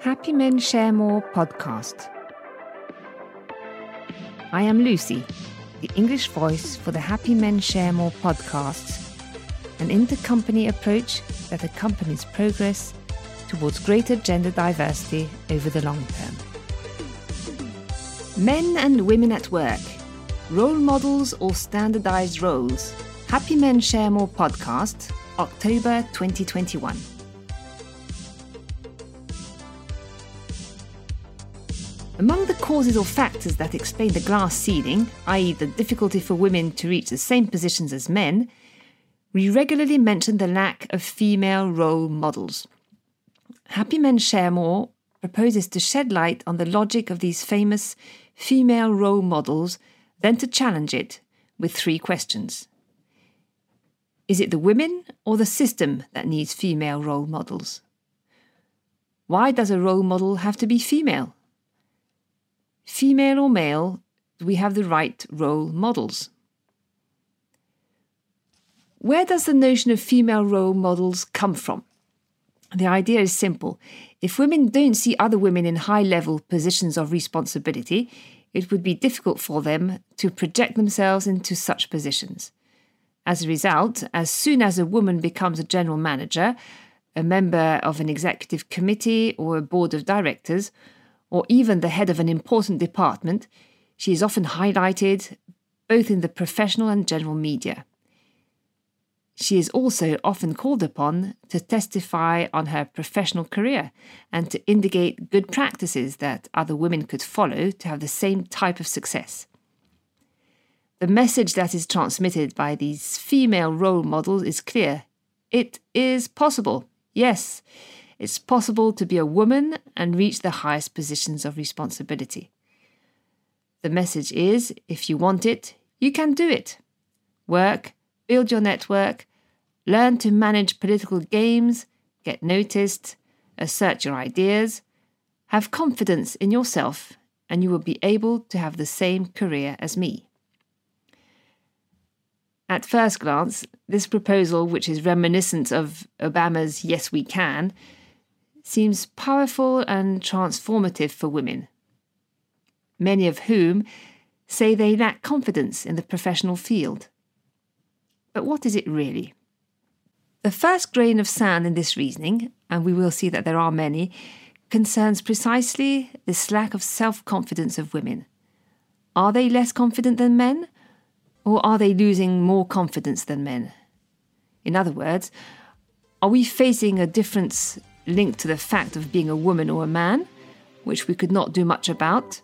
Happy Men Share More podcast. I am Lucy, the English voice for the Happy Men Share More podcast, an intercompany approach that accompanies progress towards greater gender diversity over the long term. Men and women at work, role models or standardized roles. Happy Men Share More podcast, October 2021. Among the causes or factors that explain the glass ceiling, i.e., the difficulty for women to reach the same positions as men, we regularly mention the lack of female role models. Happy Men Share More proposes to shed light on the logic of these famous female role models, then to challenge it with three questions. Is it the women or the system that needs female role models? Why does a role model have to be female? Female or male, we have the right role models? Where does the notion of female role models come from? The idea is simple. If women don't see other women in high level positions of responsibility, it would be difficult for them to project themselves into such positions. As a result, as soon as a woman becomes a general manager, a member of an executive committee or a board of directors, or even the head of an important department, she is often highlighted both in the professional and general media. She is also often called upon to testify on her professional career and to indicate good practices that other women could follow to have the same type of success. The message that is transmitted by these female role models is clear. It is possible. Yes, it's possible to be a woman and reach the highest positions of responsibility. The message is if you want it, you can do it. Work, build your network, learn to manage political games, get noticed, assert your ideas, have confidence in yourself, and you will be able to have the same career as me. At first glance, this proposal, which is reminiscent of Obama's Yes We Can, seems powerful and transformative for women, many of whom say they lack confidence in the professional field. But what is it really? The first grain of sand in this reasoning, and we will see that there are many, concerns precisely this lack of self confidence of women. Are they less confident than men? Or are they losing more confidence than men? In other words, are we facing a difference linked to the fact of being a woman or a man, which we could not do much about?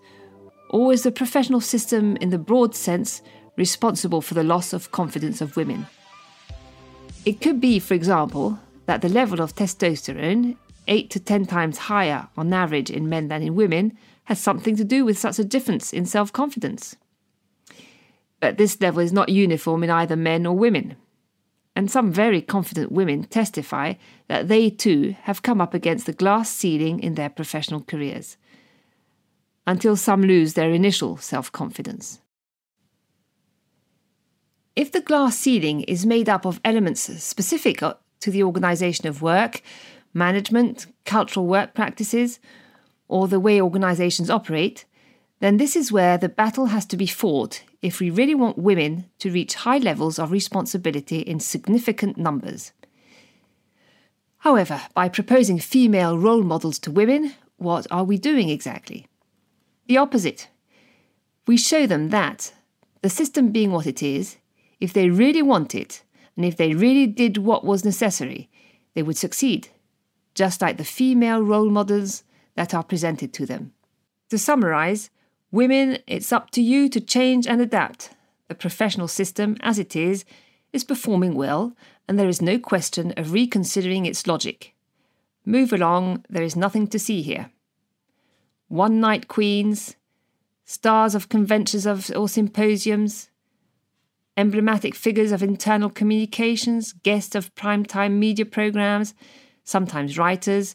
Or is the professional system, in the broad sense, responsible for the loss of confidence of women? It could be, for example, that the level of testosterone, 8 to 10 times higher on average in men than in women, has something to do with such a difference in self confidence. But this level is not uniform in either men or women and some very confident women testify that they too have come up against the glass ceiling in their professional careers, until some lose their initial self confidence. If the glass ceiling is made up of elements specific to the organisation of work, management, cultural work practices, or the way organisations operate, then this is where the battle has to be fought if we really want women to reach high levels of responsibility in significant numbers. However, by proposing female role models to women, what are we doing exactly? The opposite. We show them that, the system being what it is, if they really want it, and if they really did what was necessary, they would succeed, just like the female role models that are presented to them. To summarize, Women, it's up to you to change and adapt. The professional system, as it is, is performing well, and there is no question of reconsidering its logic. Move along, there is nothing to see here. One night queens, stars of conventions of, or symposiums, emblematic figures of internal communications, guests of primetime media programs, sometimes writers,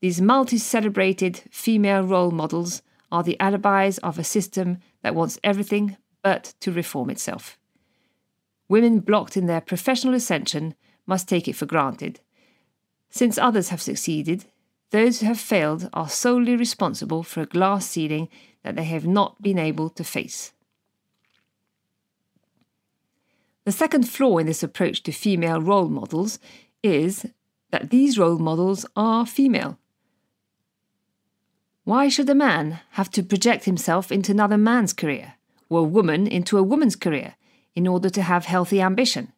these multi celebrated female role models are the alibis of a system that wants everything but to reform itself. Women blocked in their professional ascension must take it for granted. Since others have succeeded, those who have failed are solely responsible for a glass ceiling that they have not been able to face. The second flaw in this approach to female role models is that these role models are female. Why should a man have to project himself into another man's career, or a woman into a woman's career, in order to have healthy ambition?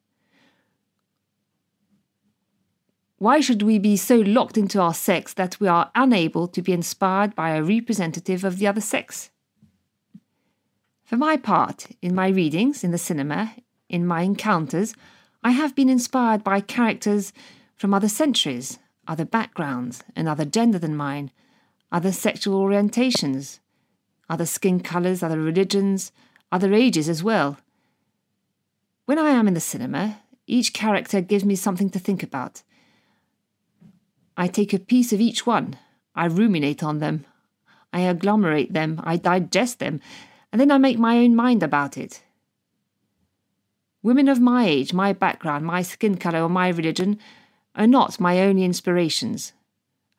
Why should we be so locked into our sex that we are unable to be inspired by a representative of the other sex? For my part, in my readings, in the cinema, in my encounters, I have been inspired by characters from other centuries, other backgrounds, another gender than mine, other sexual orientations, other skin colours, other religions, other ages as well. When I am in the cinema, each character gives me something to think about. I take a piece of each one, I ruminate on them, I agglomerate them, I digest them, and then I make my own mind about it. Women of my age, my background, my skin colour, or my religion are not my only inspirations.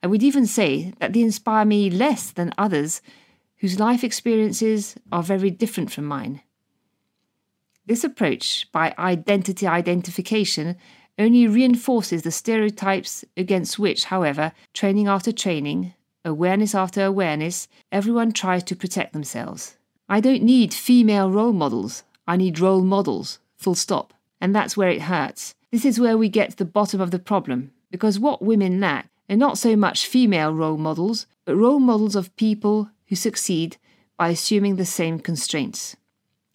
I would even say that they inspire me less than others whose life experiences are very different from mine. This approach, by identity identification, only reinforces the stereotypes against which, however, training after training, awareness after awareness, everyone tries to protect themselves. I don't need female role models, I need role models, full stop. And that's where it hurts. This is where we get to the bottom of the problem, because what women lack and not so much female role models, but role models of people who succeed by assuming the same constraints.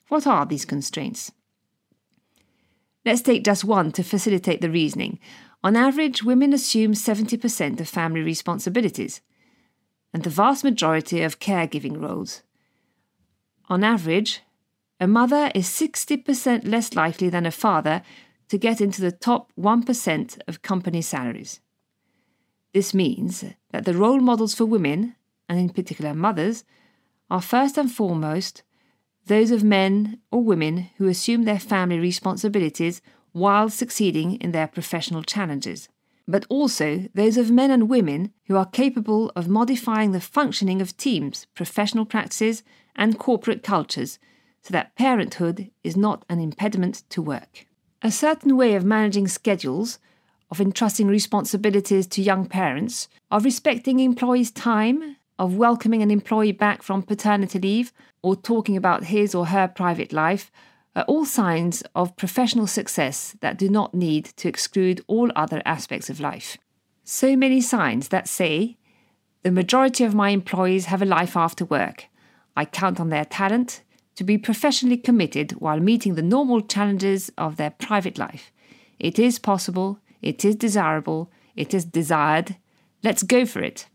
What are these constraints? Let's take just one to facilitate the reasoning. On average, women assume 70% of family responsibilities and the vast majority of caregiving roles. On average, a mother is 60% less likely than a father to get into the top 1% of company salaries. This means that the role models for women, and in particular mothers, are first and foremost those of men or women who assume their family responsibilities while succeeding in their professional challenges, but also those of men and women who are capable of modifying the functioning of teams, professional practices, and corporate cultures so that parenthood is not an impediment to work. A certain way of managing schedules of entrusting responsibilities to young parents, of respecting employees' time, of welcoming an employee back from paternity leave, or talking about his or her private life, are all signs of professional success that do not need to exclude all other aspects of life. So many signs that say, the majority of my employees have a life after work. I count on their talent to be professionally committed while meeting the normal challenges of their private life. It is possible, it is desirable, it is desired. Let's go for it.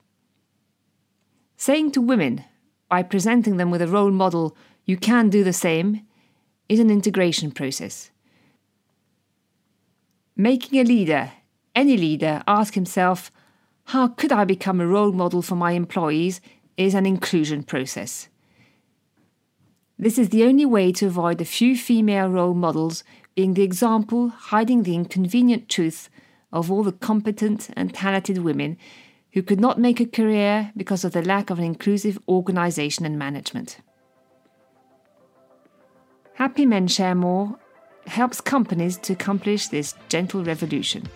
Saying to women, by presenting them with a role model, you can do the same, is an integration process. Making a leader, any leader, ask himself, how could I become a role model for my employees, is an inclusion process. This is the only way to avoid a few female role models being the example hiding the inconvenient truth of all the competent and talented women who could not make a career because of the lack of an inclusive organisation and management. Happy Men Share More helps companies to accomplish this gentle revolution.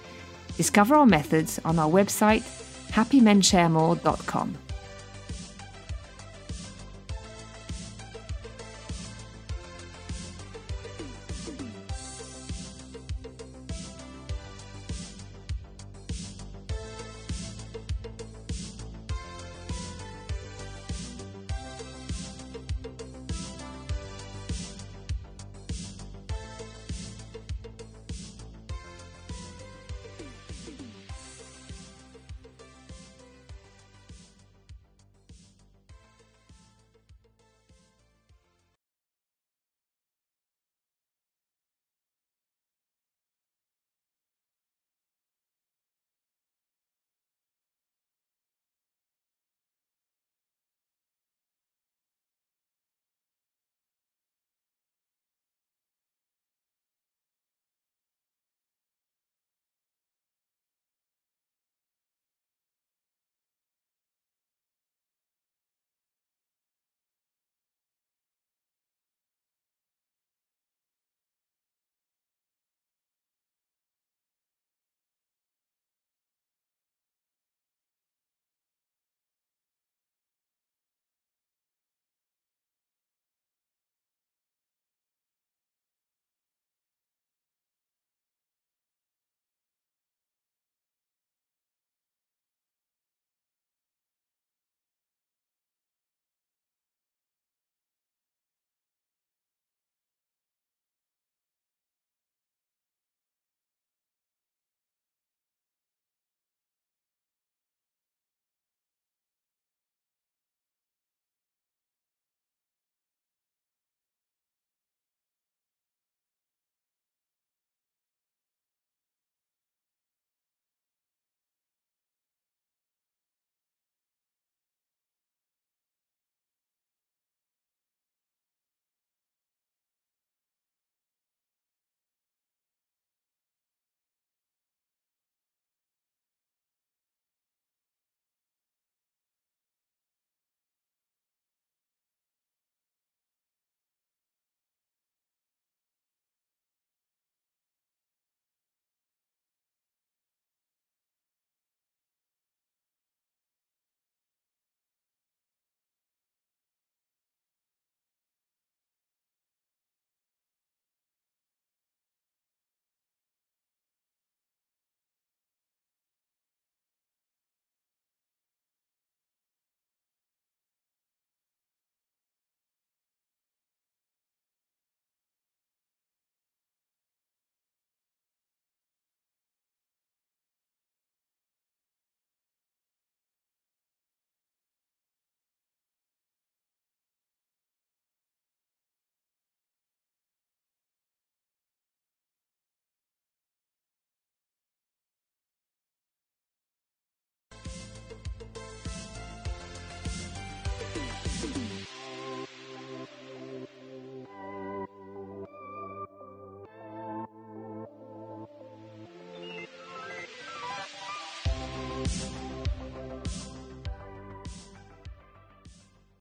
Discover our methods on our website happymensharemore.com.